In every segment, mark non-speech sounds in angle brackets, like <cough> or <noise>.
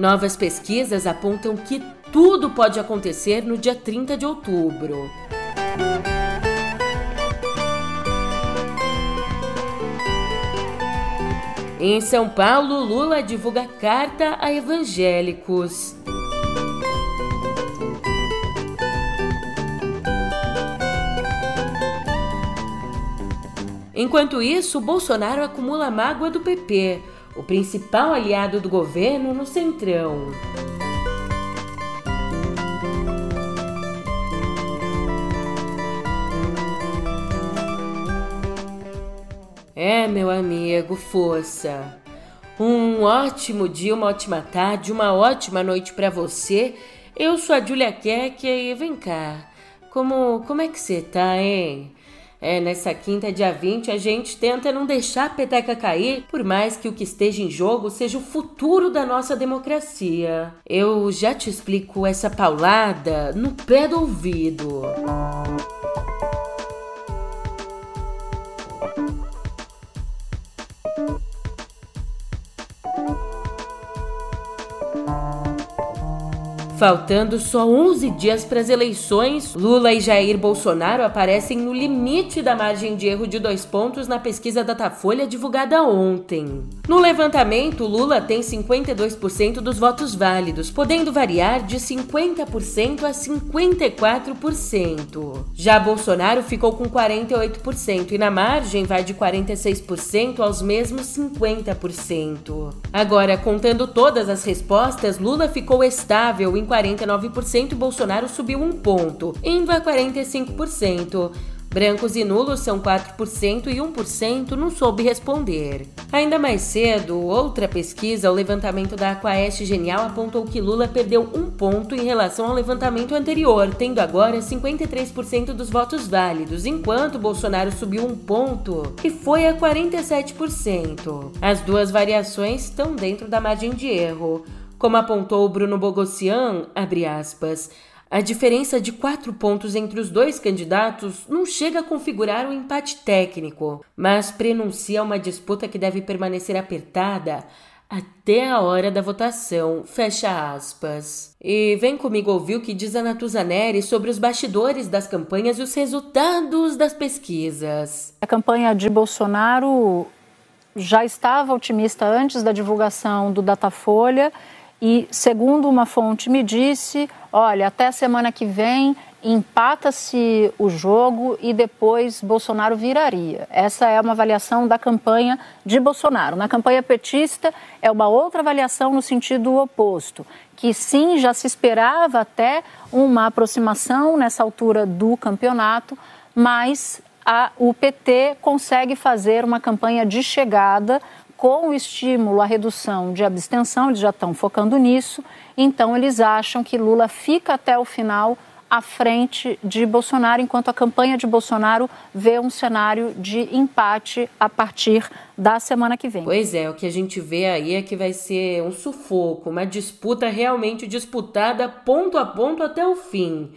Novas pesquisas apontam que tudo pode acontecer no dia 30 de outubro. Em São Paulo, Lula divulga carta a evangélicos. Enquanto isso, Bolsonaro acumula mágoa do PP, o principal aliado do governo no Centrão. É, meu amigo, força. Um ótimo dia, uma ótima tarde, uma ótima noite para você. Eu sou a Julia Keck e vem cá. Como, como é que você tá, hein? É, nessa quinta, dia 20, a gente tenta não deixar a peteca cair, por mais que o que esteja em jogo seja o futuro da nossa democracia. Eu já te explico essa paulada no pé do ouvido. Faltando só 11 dias para as eleições, Lula e Jair Bolsonaro aparecem no limite da margem de erro de dois pontos na pesquisa Datafolha divulgada ontem. No levantamento, Lula tem 52% dos votos válidos, podendo variar de 50% a 54%. Já Bolsonaro ficou com 48% e na margem vai de 46% aos mesmos 50%. Agora, contando todas as respostas, Lula ficou estável em 49% e Bolsonaro subiu um ponto, indo a 45%. Brancos e nulos são 4% e 1% não soube responder. Ainda mais cedo, outra pesquisa, o levantamento da Aquaeste Genial, apontou que Lula perdeu um ponto em relação ao levantamento anterior, tendo agora 53% dos votos válidos, enquanto Bolsonaro subiu um ponto e foi a 47%. As duas variações estão dentro da margem de erro. Como apontou Bruno Bogossian, abre aspas, a diferença de quatro pontos entre os dois candidatos não chega a configurar um empate técnico, mas prenuncia uma disputa que deve permanecer apertada até a hora da votação. Fecha aspas. E vem comigo ouvir o que diz a Natuza Neri sobre os bastidores das campanhas e os resultados das pesquisas. A campanha de Bolsonaro já estava otimista antes da divulgação do Datafolha e, segundo uma fonte me disse, olha, até a semana que vem empata-se o jogo e depois Bolsonaro viraria. Essa é uma avaliação da campanha de Bolsonaro. Na campanha petista é uma outra avaliação no sentido oposto, que sim, já se esperava até uma aproximação nessa altura do campeonato, mas a, o PT consegue fazer uma campanha de chegada com o estímulo à redução de abstenção, eles já estão focando nisso, então eles acham que Lula fica até o final à frente de Bolsonaro, enquanto a campanha de Bolsonaro vê um cenário de empate a partir da semana que vem. Pois é, o que a gente vê aí é que vai ser um sufoco, uma disputa realmente disputada ponto a ponto até o fim.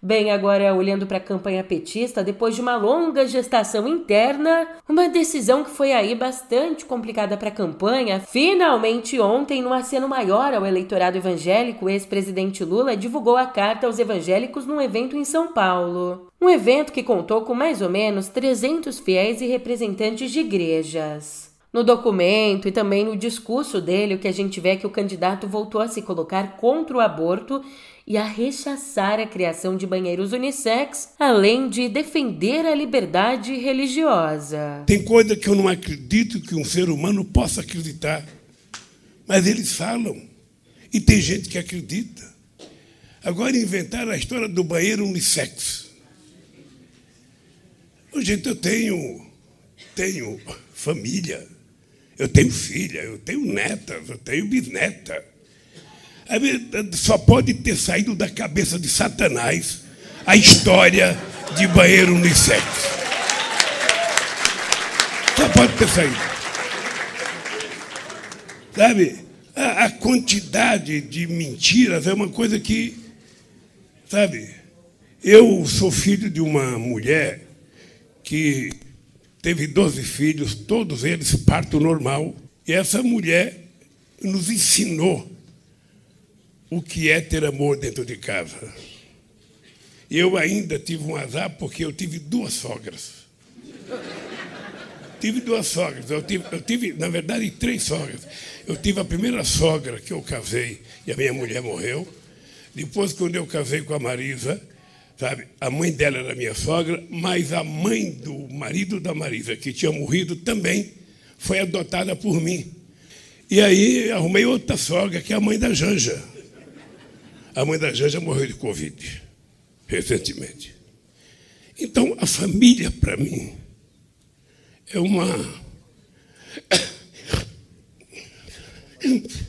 Bem, agora olhando para a campanha petista, depois de uma longa gestação interna, uma decisão que foi aí bastante complicada para a campanha, finalmente ontem, no aceno maior ao eleitorado evangélico, o ex-presidente Lula divulgou a carta aos evangélicos num evento em São Paulo. Um evento que contou com mais ou menos 300 fiéis e representantes de igrejas. No documento e também no discurso dele, o que a gente vê é que o candidato voltou a se colocar contra o aborto e a rechaçar a criação de banheiros unissex, além de defender a liberdade religiosa. Tem coisa que eu não acredito que um ser humano possa acreditar, mas eles falam e tem gente que acredita. Agora inventaram a história do banheiro unissex. Gente, eu tenho, tenho família, eu tenho filha, eu tenho netas, eu tenho bisneta. Só pode ter saído da cabeça de Satanás a história de banheiro unissex. Só pode ter saído. Sabe? A, a quantidade de mentiras é uma coisa que, sabe? Eu sou filho de uma mulher que teve 12 filhos, todos eles parto normal, e essa mulher nos ensinou o que é ter amor dentro de casa. Eu ainda tive um azar porque eu tive duas sogras. tive duas sogras. Eu tive, eu tive, na verdade, três sogras. Eu tive a primeira sogra que eu casei e a minha mulher morreu. Depois, quando eu casei com a Marisa, sabe, a mãe dela era minha sogra, mas a mãe do marido da Marisa, que tinha morrido também, foi adotada por mim. E aí arrumei outra sogra, que é a mãe da Janja. A mãe da Janja morreu de Covid recentemente. Então, a família, para mim, é uma. <coughs>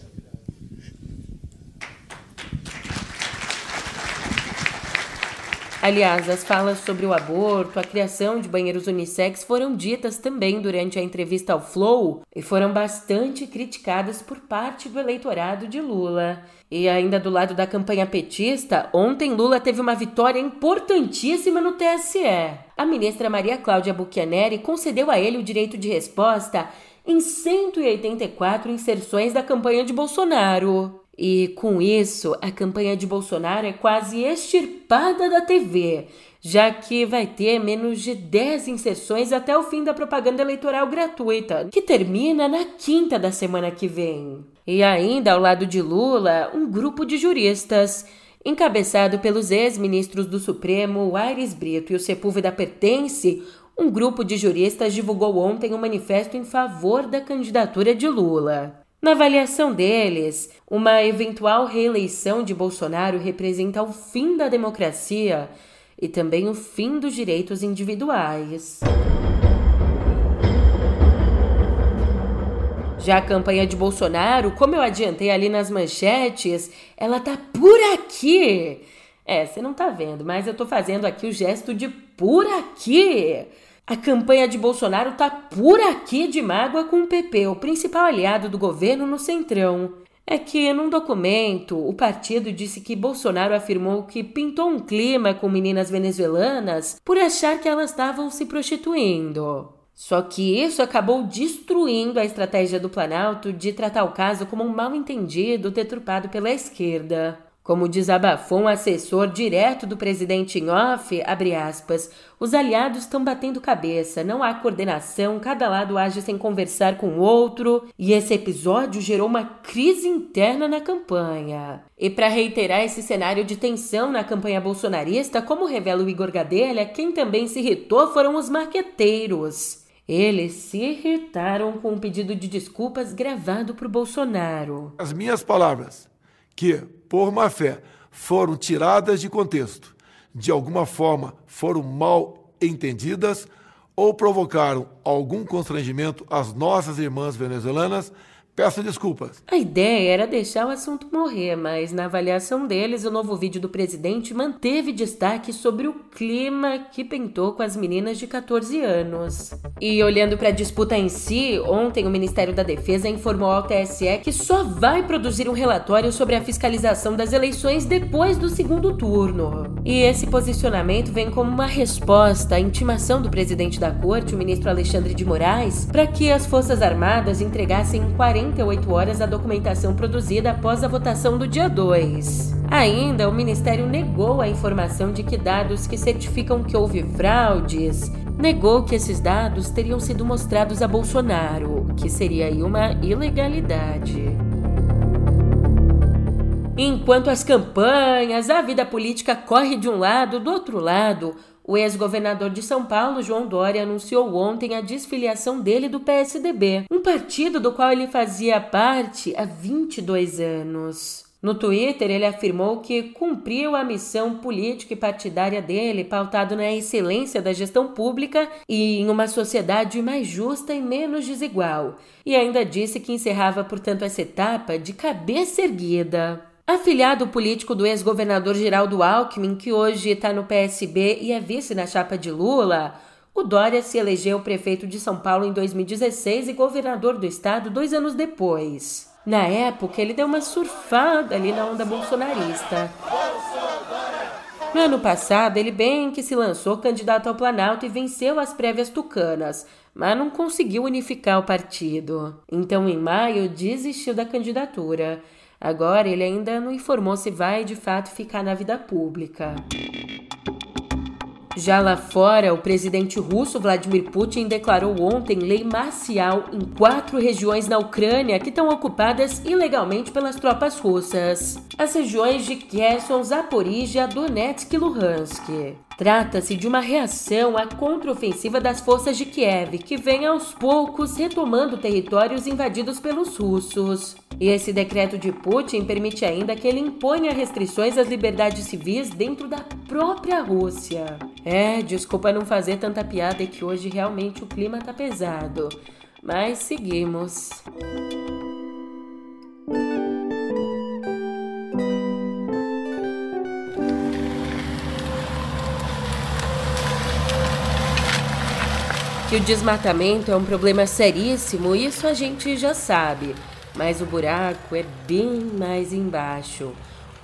Aliás, as falas sobre o aborto, a criação de banheiros unissex foram ditas também durante a entrevista ao Flow e foram bastante criticadas por parte do eleitorado de Lula. E ainda do lado da campanha petista, ontem Lula teve uma vitória importantíssima no TSE. A ministra Maria Cláudia Buchianeri concedeu a ele o direito de resposta em 184 inserções da campanha de Bolsonaro. E com isso, a campanha de Bolsonaro é quase extirpada da TV, já que vai ter menos de 10 inserções até o fim da propaganda eleitoral gratuita, que termina na quinta da semana que vem. E ainda ao lado de Lula, um grupo de juristas, encabeçado pelos ex-ministros do Supremo Aires Brito e o Sepúlveda Pertence, um grupo de juristas divulgou ontem um manifesto em favor da candidatura de Lula. Na avaliação deles, uma eventual reeleição de Bolsonaro representa o fim da democracia e também o fim dos direitos individuais. Já a campanha de Bolsonaro, como eu adiantei ali nas manchetes, ela tá por aqui. É, você não tá vendo, mas eu tô fazendo aqui o gesto de por aqui. A campanha de Bolsonaro tá por aqui de mágoa com o PP, o principal aliado do governo no Centrão. É que, num documento, o partido disse que Bolsonaro afirmou que pintou um clima com meninas venezuelanas por achar que elas estavam se prostituindo. Só que isso acabou destruindo a estratégia do Planalto de tratar o caso como um mal-entendido deturpado pela esquerda. Como desabafou um assessor direto do presidente em off, aspas, os aliados estão batendo cabeça, não há coordenação, cada lado age sem conversar com o outro, e esse episódio gerou uma crise interna na campanha. E para reiterar esse cenário de tensão na campanha bolsonarista, como revela o Igor Gadelha, quem também se irritou foram os marqueteiros. Eles se irritaram com um pedido de desculpas gravado por Bolsonaro. As minhas palavras, que por má fé, foram tiradas de contexto, de alguma forma foram mal entendidas ou provocaram algum constrangimento às nossas irmãs venezuelanas Peço desculpas. A ideia era deixar o assunto morrer, mas na avaliação deles, o novo vídeo do presidente manteve destaque sobre o clima que pintou com as meninas de 14 anos. E olhando para a disputa em si, ontem o Ministério da Defesa informou ao TSE que só vai produzir um relatório sobre a fiscalização das eleições depois do segundo turno. E esse posicionamento vem como uma resposta à intimação do presidente da corte, o ministro Alexandre de Moraes, para que as Forças Armadas entregassem 40 48 horas a documentação produzida após a votação do dia 2. Ainda, o Ministério negou a informação de que dados que certificam que houve fraudes, negou que esses dados teriam sido mostrados a Bolsonaro, que seria aí uma ilegalidade. Enquanto as campanhas, a vida política corre de um lado, do outro lado, o ex-governador de São Paulo, João Dória, anunciou ontem a desfiliação dele do PSDB, um partido do qual ele fazia parte há 22 anos. No Twitter, ele afirmou que cumpriu a missão política e partidária dele, pautado na excelência da gestão pública e em uma sociedade mais justa e menos desigual, e ainda disse que encerrava, portanto, essa etapa de cabeça erguida. Afiliado político do ex-governador Geraldo Alckmin, que hoje está no PSB e é vice na chapa de Lula, o Dória se elegeu prefeito de São Paulo em 2016 e governador do estado dois anos depois. Na época, ele deu uma surfada ali na onda bolsonarista. No ano passado, ele bem que se lançou candidato ao Planalto e venceu as prévias tucanas, mas não conseguiu unificar o partido. Então, em maio, desistiu da candidatura Agora ele ainda não informou se vai de fato ficar na vida pública. Já lá fora, o presidente russo Vladimir Putin declarou ontem lei marcial em quatro regiões na Ucrânia que estão ocupadas ilegalmente pelas tropas russas. As regiões de Kherson, Zaporizhia, Donetsk e Luhansk. Trata-se de uma reação à contraofensiva das forças de Kiev, que vem aos poucos retomando territórios invadidos pelos russos. E esse decreto de Putin permite ainda que ele imponha restrições às liberdades civis dentro da própria Rússia. É, desculpa não fazer tanta piada, é que hoje realmente o clima tá pesado. Mas seguimos. Que o desmatamento é um problema seríssimo, isso a gente já sabe, mas o buraco é bem mais embaixo.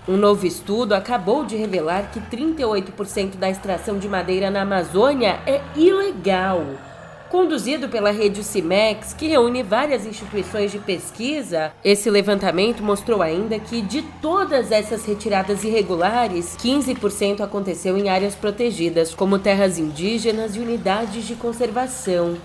Um novo estudo acabou de revelar que 38% da extração de madeira na Amazônia é ilegal. Conduzido pela rede CIMEX, que reúne várias instituições de pesquisa, esse levantamento mostrou ainda que de todas essas retiradas irregulares, 15% aconteceu em áreas protegidas, como terras indígenas e unidades de conservação.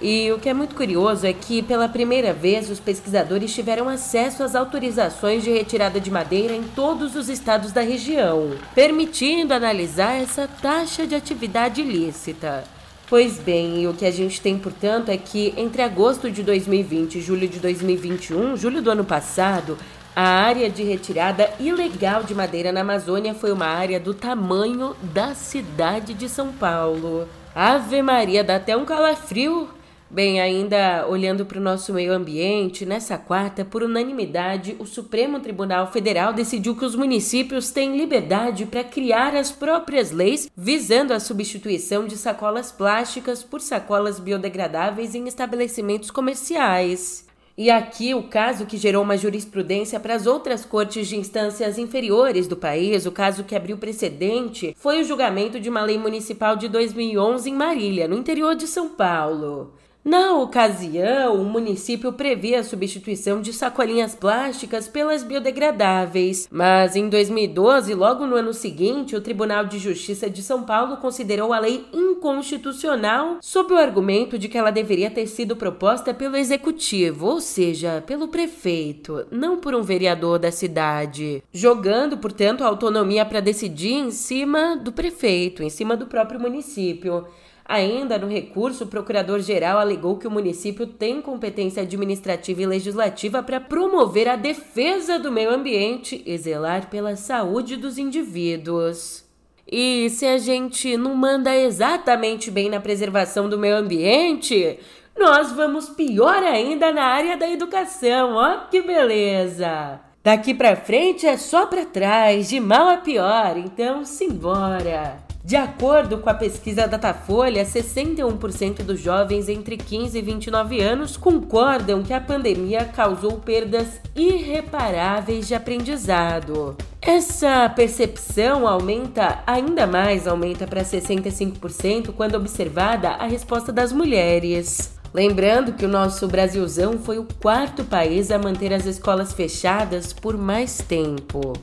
E o que é muito curioso é que, pela primeira vez, os pesquisadores tiveram acesso às autorizações de retirada de madeira em todos os estados da região, permitindo analisar essa taxa de atividade ilícita. Pois bem, o que a gente tem, portanto, é que entre agosto de 2020 e julho de 2021, julho do ano passado, a área de retirada ilegal de madeira na Amazônia foi uma área do tamanho da cidade de São Paulo. Ave Maria, dá até um calafrio Bem, ainda olhando para o nosso meio ambiente, nessa quarta, por unanimidade, o Supremo Tribunal Federal decidiu que os municípios têm liberdade para criar as próprias leis visando a substituição de sacolas plásticas por sacolas biodegradáveis em estabelecimentos comerciais. E aqui o caso que gerou uma jurisprudência para as outras cortes de instâncias inferiores do país, o caso que abriu precedente, foi o julgamento de uma lei municipal de 2011 em Marília, no interior de São Paulo. Na ocasião, o município previa a substituição de sacolinhas plásticas pelas biodegradáveis, mas em 2012, logo no ano seguinte, o Tribunal de Justiça de São Paulo considerou a lei inconstitucional sob o argumento de que ela deveria ter sido proposta pelo executivo, ou seja, pelo prefeito, não por um vereador da cidade, jogando, portanto, a autonomia para decidir em cima do prefeito, em cima do próprio município. Ainda no recurso, o procurador-geral alegou que o município tem competência administrativa e legislativa para promover a defesa do meio ambiente e zelar pela saúde dos indivíduos. E se a gente não manda exatamente bem na preservação do meio ambiente, nós vamos pior ainda na área da educação. Ó, que beleza! Daqui para frente é só para trás, de mal a pior, então simbora! De acordo com a pesquisa Datafolha, 61% dos jovens entre 15 e 29 anos concordam que a pandemia causou perdas irreparáveis de aprendizado. Essa percepção aumenta ainda mais, aumenta para 65% quando observada a resposta das mulheres. Lembrando que o nosso Brasilzão foi o quarto país a manter as escolas fechadas por mais tempo.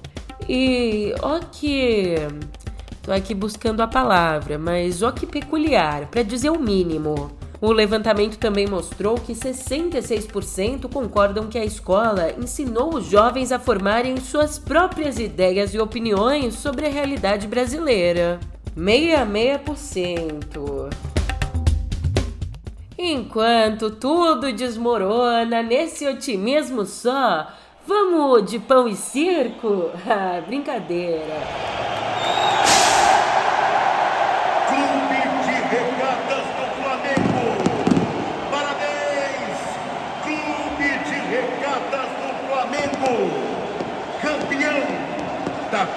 E ó que Tô aqui buscando a palavra, mas ó que peculiar, para dizer o mínimo. O levantamento também mostrou que 66% concordam que a escola ensinou os jovens a formarem suas próprias ideias e opiniões sobre a realidade brasileira. 66%. Enquanto tudo desmorona nesse otimismo só, vamos de pão e circo? <laughs> Ah, brincadeira.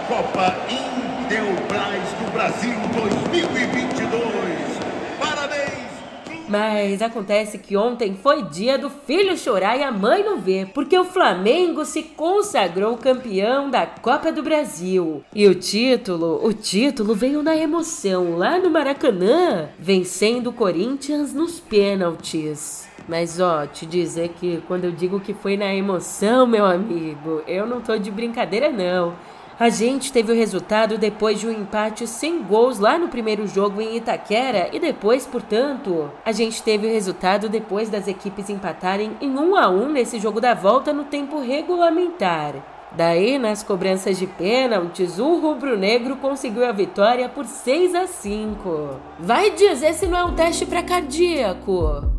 Copa Intelbras do Brasil 2022. Parabéns! Mas acontece que ontem foi dia do filho chorar e a mãe não ver, porque o Flamengo se consagrou campeão da Copa do Brasil. E o título, o título veio na emoção lá no Maracanã, vencendo o Corinthians nos pênaltis. Mas ó, te dizer que quando eu digo que foi na emoção, meu amigo, eu não tô de brincadeira não. A gente teve o resultado depois de um empate sem gols lá no primeiro jogo em Itaquera e depois, portanto, a gente teve o resultado depois das equipes empatarem em 1 a 1 nesse jogo da volta no tempo regulamentar. Daí, nas cobranças de pênaltis, o rubro-negro conseguiu a vitória por 6 a 5. Vai dizer se não é um teste para cardíaco.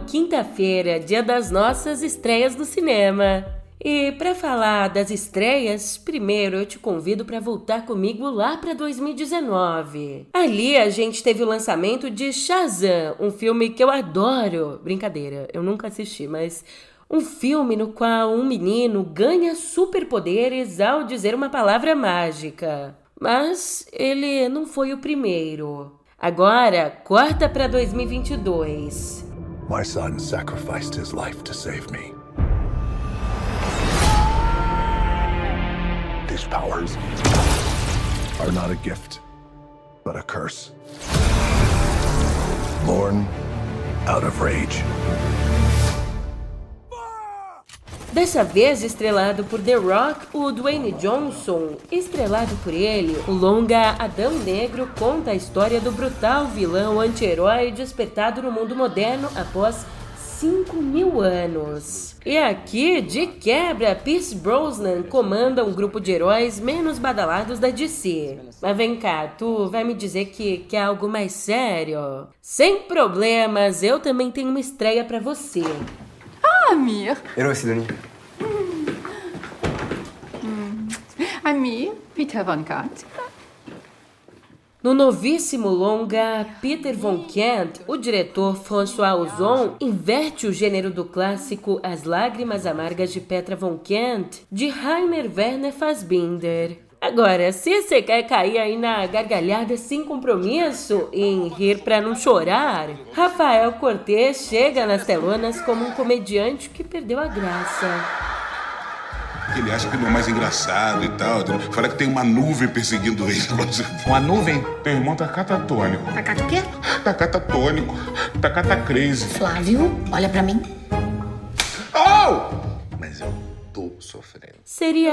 Quinta-feira, dia das nossas estreias no cinema. E para falar das estreias, primeiro eu te convido para voltar comigo lá para 2019. Ali a gente teve o lançamento de Shazam, um filme que eu adoro. Brincadeira, eu nunca assisti, mas um filme no qual um menino ganha superpoderes ao dizer uma palavra mágica. Mas ele não foi o primeiro. Agora, corta para 2022. My son sacrificed his life to save me. These powers are not a gift, but a curse. Born out of rage. Dessa vez estrelado por The Rock, o Dwayne Johnson. Estrelado por ele, o longa Adão Negro conta a história do brutal vilão anti-herói despertado no mundo moderno após 5 mil anos. E aqui, de quebra, Pierce Brosnan comanda um grupo de heróis menos badalados da DC. Mas vem cá, tu vai me dizer que, que é algo mais sério? Sem problemas, eu também tenho uma estreia para você. Amir. Hello, Sidonie. Amir, Peter Von Kant. No novíssimo longa Peter von Kant, o diretor François Ozon inverte o gênero do clássico As Lágrimas Amargas de Petra von Kant, de Rainer Werner Fassbinder. Agora, se você quer cair aí na gargalhada sem compromisso, em rir para não chorar, Rafael Cortez chega nas telonas como um comediante que perdeu a graça. Ele acha que ele é mais engraçado e tal. Fala que tem uma nuvem perseguindo ele. <laughs> Uma nuvem? Teu irmão tá catatônico. Tá cat o quê? Tá catatônico. Tá catacrazy. Flávio, olha pra mim. Oh! Sofrendo. Seria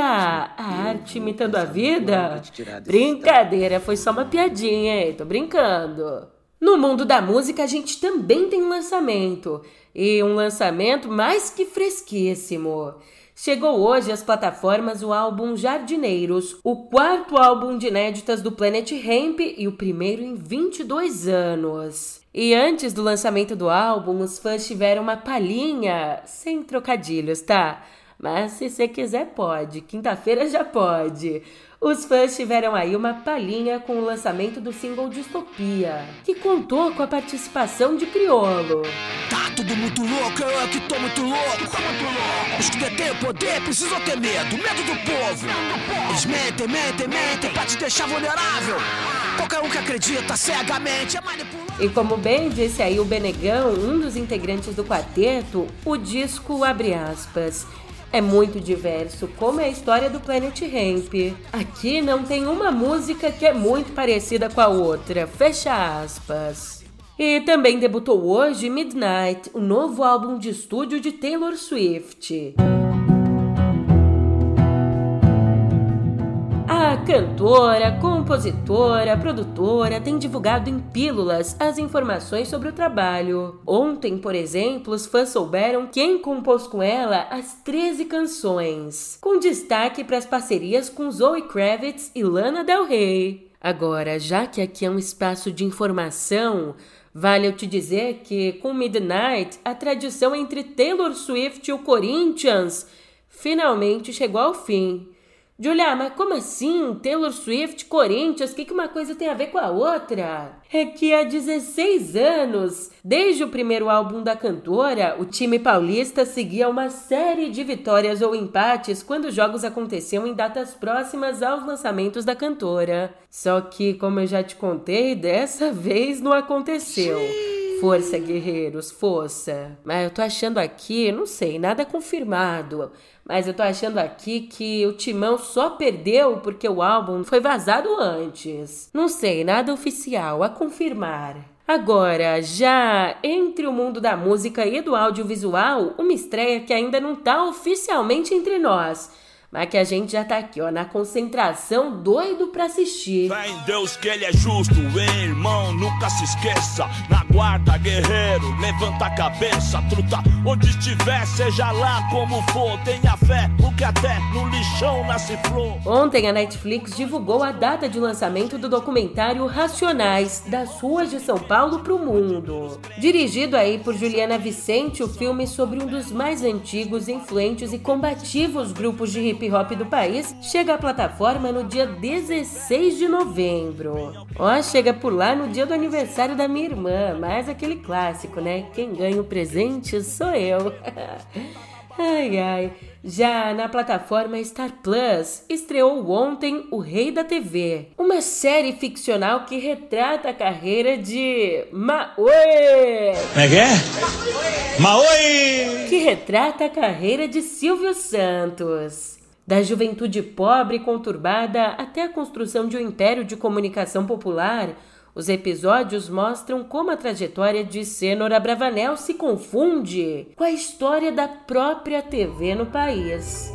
a arte imitando a vida? Brincadeira, foi só uma piadinha, hein? Tô brincando. No mundo da música, a gente também tem um lançamento. E um lançamento mais que fresquíssimo. Chegou hoje às plataformas o álbum Jardineiros, o quarto álbum de inéditas do Planet Hemp e o primeiro em 22 anos. E antes do lançamento do álbum, os fãs tiveram uma palhinha, sem trocadilhos, tá? Mas se você quiser, pode. Quinta-feira já pode. Os fãs tiveram aí uma palhinha com o lançamento do single Distopia, que contou com a participação de Criolo. Tá tudo muito louco, eu é que tô muito louco. Tô muito louco. Os que detêm o poder precisam ter medo, medo do povo. Eles mentem, mentem, mentem pra te deixar vulnerável. Qualquer um que acredita cegamente é manipulado. E como bem disse aí o Benegão, um dos integrantes do quarteto, o disco abre aspas é muito diverso, como é a história do Planet Hemp. Aqui não tem uma música que é muito parecida com a outra, fecha aspas. E também debutou hoje Midnight, o novo álbum de estúdio de Taylor Swift. Cantora, compositora, produtora tem divulgado em pílulas as informações sobre o trabalho. Ontem, por exemplo, os fãs souberam quem compôs com ela as 13 canções, com destaque para as parcerias com Zoe Kravitz e Lana Del Rey. Agora, já que aqui é um espaço de informação, Vale eu te dizer que, com Midnight, a tradição entre Taylor Swift e o Corinthians finalmente chegou ao fim. Julia, mas como assim? Taylor Swift, Corinthians, o que, que uma coisa tem a ver com a outra? É que há 16 anos, desde o primeiro álbum da cantora, o time paulista seguia uma série de vitórias ou empates quando os jogos aconteciam em datas próximas aos lançamentos da cantora. Só que, como eu já te contei, dessa <laughs> vez não aconteceu. Força, guerreiros, força. Mas eu tô achando aqui, não sei, nada confirmado. Mas eu tô achando aqui que o Timão só perdeu porque o álbum foi vazado antes. Não sei, nada oficial a confirmar. Agora, já entre o mundo da música e do audiovisual, uma estreia que ainda não tá oficialmente entre nós mas que a gente já tá aqui, ó, na concentração, doido pra assistir. Fé em Deus que ele é justo, hein, irmão, nunca se esqueça. Na guarda, guerreiro, levanta a cabeça, truta. Onde estiver, seja lá como for, tenha fé, porque até no lixão nasce flor. Ontem a Netflix divulgou a data de lançamento do documentário Racionais, das ruas de São Paulo pro mundo. Dirigido aí por Juliana Vicente, o filme sobre um dos mais antigos, influentes e combativos grupos de hip hop do país, chega à plataforma no dia 16 de novembro. Ó, chega por lá no dia do aniversário da minha irmã, mais aquele clássico, né? Quem ganha o presente sou eu. <laughs> ai, ai. Já na plataforma Star Plus, estreou ontem O Rei da TV, uma série ficcional que retrata a carreira de Maoi. Como é que é? Maoi! Que retrata a carreira de Silvio Santos. Da juventude pobre e conturbada até a construção de um império de comunicação popular, os episódios mostram como a trajetória de Cênora Bravanel se confunde com a história da própria TV no país.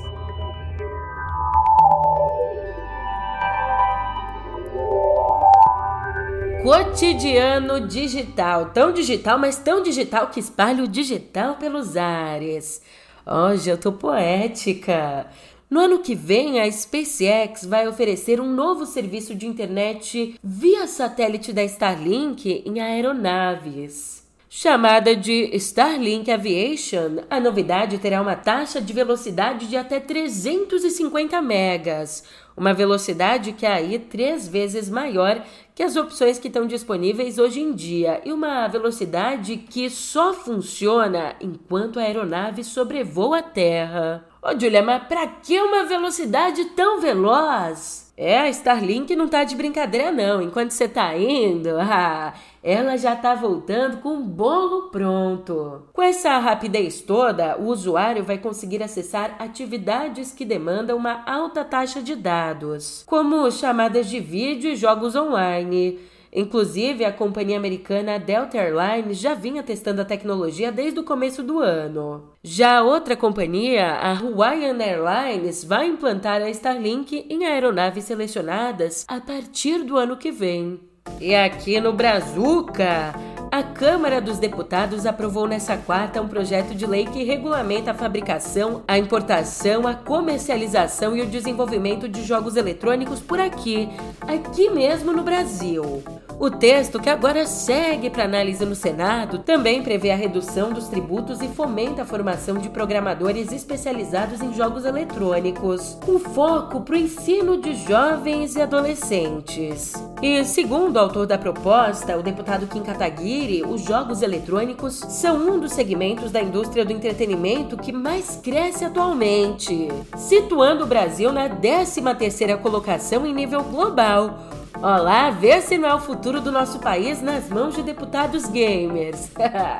Cotidiano digital, tão digital, mas tão digital que espalha o digital pelos ares. Hoje eu tô poética. No ano que vem, a SpaceX vai oferecer um novo serviço de internet via satélite da Starlink em aeronaves. Chamada de Starlink Aviation, a novidade terá uma taxa de velocidade de até 350 megas, uma velocidade que é aí três vezes maior que as opções que estão disponíveis hoje em dia e uma velocidade que só funciona enquanto a aeronave sobrevoa a Terra. Ô, Julia, mas pra que uma velocidade tão veloz? É, a Starlink não tá de brincadeira não. Enquanto você tá indo, <laughs> ah, ela já tá voltando com um bolo pronto. Com essa rapidez toda, o usuário vai conseguir acessar atividades que demandam uma alta taxa de dados, como chamadas de vídeo e jogos online Inclusive, a companhia americana Delta Airlines já vinha testando a tecnologia desde o começo do ano. Já outra companhia, a Hawaiian Airlines, vai implantar a Starlink em aeronaves selecionadas a partir do ano que vem. E aqui no Brazuca, a Câmara dos Deputados aprovou nessa quarta um projeto de lei que regulamenta a fabricação, a importação, a comercialização e o desenvolvimento de jogos eletrônicos por aqui, aqui mesmo no Brasil. O texto, que agora segue para análise no Senado, também prevê a redução dos tributos e fomenta a formação de programadores especializados em jogos eletrônicos, com foco para o ensino de jovens e adolescentes. E segundo o autor da proposta, o deputado Kim Kataguiri, os jogos eletrônicos são um dos segmentos da indústria do entretenimento que mais cresce atualmente, situando o Brasil na 13ª colocação em nível global Olá, vê se não é o futuro do nosso país nas mãos de deputados gamers.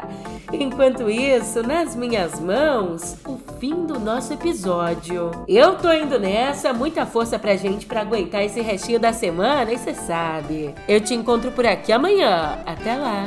<laughs> Enquanto isso, nas minhas mãos, o fim do nosso episódio. Eu tô indo nessa, muita força pra gente pra aguentar esse restinho da semana, e cê sabe. Eu te encontro por aqui amanhã. Até lá.